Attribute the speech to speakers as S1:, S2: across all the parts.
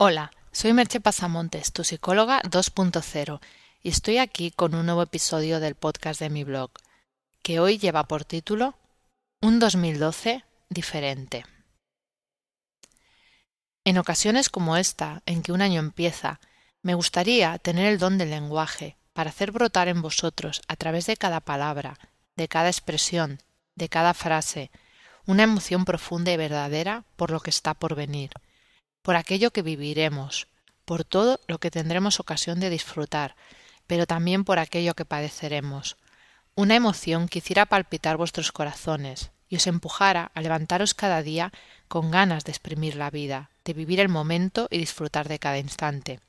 S1: Hola, soy Merche Pasamontes, tu psicóloga 2.0, y estoy aquí con un nuevo episodio del podcast de mi blog, que hoy lleva por título Un 2012 diferente. En ocasiones como esta, en que un año empieza, me gustaría tener el don del lenguaje para hacer brotar en vosotros, a través de cada palabra, de cada expresión, de cada frase, una emoción profunda y verdadera por lo que está por venir por aquello que viviremos, por todo lo que tendremos ocasión de disfrutar, pero también por aquello que padeceremos. Una emoción que hiciera palpitar vuestros corazones y os empujara a levantaros cada día con ganas de exprimir la vida, de vivir el momento y disfrutar de cada instante.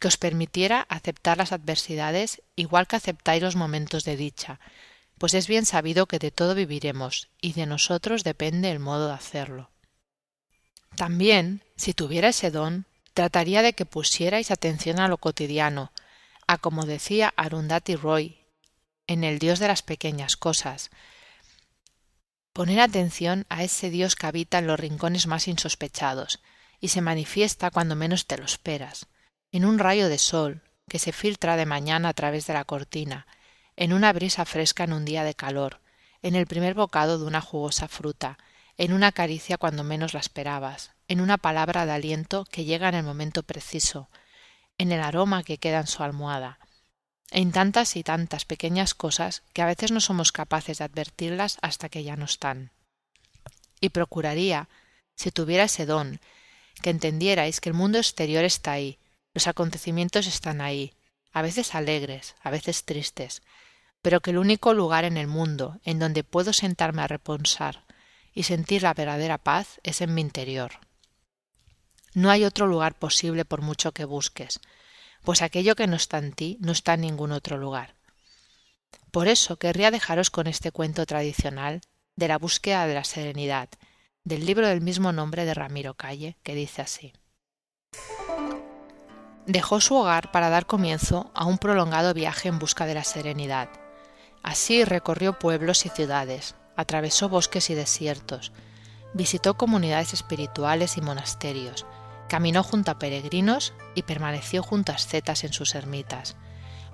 S1: Que os permitiera aceptar las adversidades igual que aceptáis los momentos de dicha, pues es bien sabido que de todo viviremos y de nosotros depende el modo de hacerlo. También, si tuviera ese don, trataría de que pusierais atención a lo cotidiano, a como decía Arundhati Roy, en el Dios de las pequeñas cosas. Poner atención a ese Dios que habita en los rincones más insospechados y se manifiesta cuando menos te lo esperas, en un rayo de sol que se filtra de mañana a través de la cortina, en una brisa fresca en un día de calor, en el primer bocado de una jugosa fruta, en una caricia cuando menos la esperabas, en una palabra de aliento que llega en el momento preciso, en el aroma que queda en su almohada, en tantas y tantas pequeñas cosas que a veces no somos capaces de advertirlas hasta que ya no están. Y procuraría, si tuviera ese don, que entendierais que el mundo exterior está ahí, los acontecimientos están ahí, a veces alegres, a veces tristes, pero que el único lugar en el mundo en donde puedo sentarme a reponsar, y sentir la verdadera paz es en mi interior. No hay otro lugar posible por mucho que busques, pues aquello que no está en ti no está en ningún otro lugar. Por eso querría dejaros con este cuento tradicional de la búsqueda de la serenidad, del libro del mismo nombre de Ramiro Calle, que dice así. Dejó su hogar para dar comienzo a un prolongado viaje en busca de la serenidad. Así recorrió pueblos y ciudades, atravesó bosques y desiertos, visitó comunidades espirituales y monasterios, caminó junto a peregrinos y permaneció junto a ascetas en sus ermitas.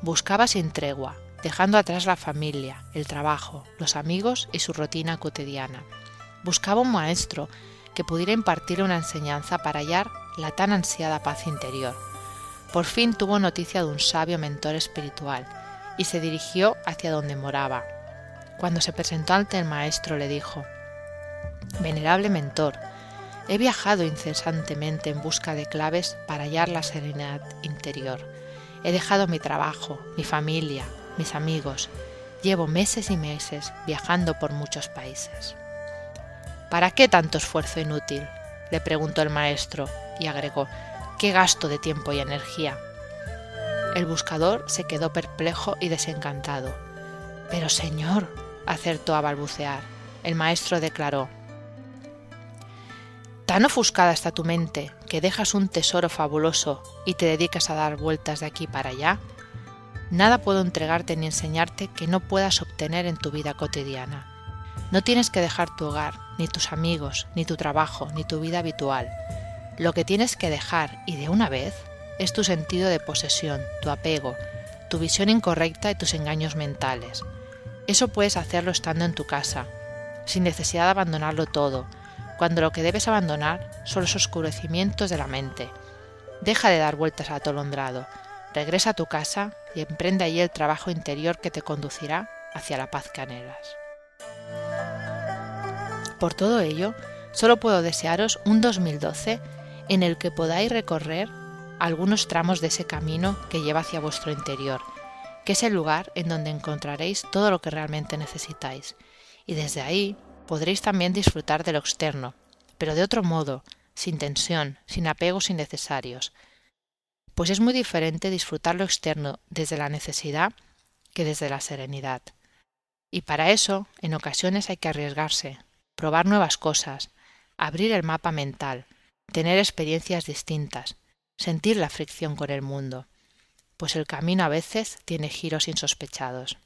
S1: Buscaba sin tregua, dejando atrás la familia, el trabajo, los amigos y su rutina cotidiana. Buscaba un maestro que pudiera impartirle una enseñanza para hallar la tan ansiada paz interior. Por fin tuvo noticia de un sabio mentor espiritual y se dirigió hacia donde moraba, cuando se presentó ante el maestro le dijo Venerable mentor, he viajado incesantemente en busca de claves para hallar la serenidad interior. He dejado mi trabajo, mi familia, mis amigos. Llevo meses y meses viajando por muchos países. ¿Para qué tanto esfuerzo inútil? le preguntó el maestro y agregó ¿Qué gasto de tiempo y energía? El buscador se quedó perplejo y desencantado. Pero señor, acertó a balbucear. El maestro declaró Tan ofuscada está tu mente que dejas un tesoro fabuloso y te dedicas a dar vueltas de aquí para allá. Nada puedo entregarte ni enseñarte que no puedas obtener en tu vida cotidiana. No tienes que dejar tu hogar, ni tus amigos, ni tu trabajo, ni tu vida habitual. Lo que tienes que dejar, y de una vez, es tu sentido de posesión, tu apego, tu visión incorrecta y tus engaños mentales. Eso puedes hacerlo estando en tu casa, sin necesidad de abandonarlo todo, cuando lo que debes abandonar son los oscurecimientos de la mente. Deja de dar vueltas a atolondrado, regresa a tu casa y emprende allí el trabajo interior que te conducirá hacia la paz que anhelas. Por todo ello, solo puedo desearos un 2012 en el que podáis recorrer algunos tramos de ese camino que lleva hacia vuestro interior que es el lugar en donde encontraréis todo lo que realmente necesitáis, y desde ahí podréis también disfrutar de lo externo, pero de otro modo, sin tensión, sin apegos innecesarios, pues es muy diferente disfrutar lo externo desde la necesidad que desde la serenidad. Y para eso, en ocasiones hay que arriesgarse, probar nuevas cosas, abrir el mapa mental, tener experiencias distintas, sentir la fricción con el mundo pues el camino a veces tiene giros insospechados.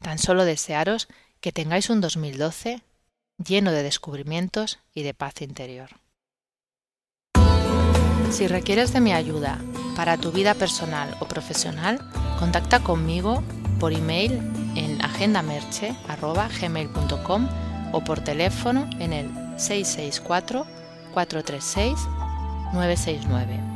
S1: Tan solo desearos que tengáis un 2012 lleno de descubrimientos y de paz interior. Si requieres de mi ayuda para tu vida personal o profesional, contacta conmigo por email en agendamerche.gmail.com o por teléfono en el 664-436-969.